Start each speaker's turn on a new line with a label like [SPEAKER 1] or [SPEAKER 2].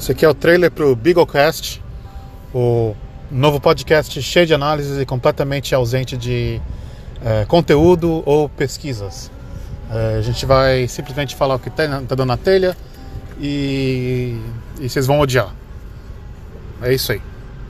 [SPEAKER 1] Esse aqui é o trailer para o Beaglecast, o novo podcast cheio de análises e completamente ausente de é, conteúdo ou pesquisas. É, a gente vai simplesmente falar o que está tá dando na telha e, e vocês vão odiar. É isso aí.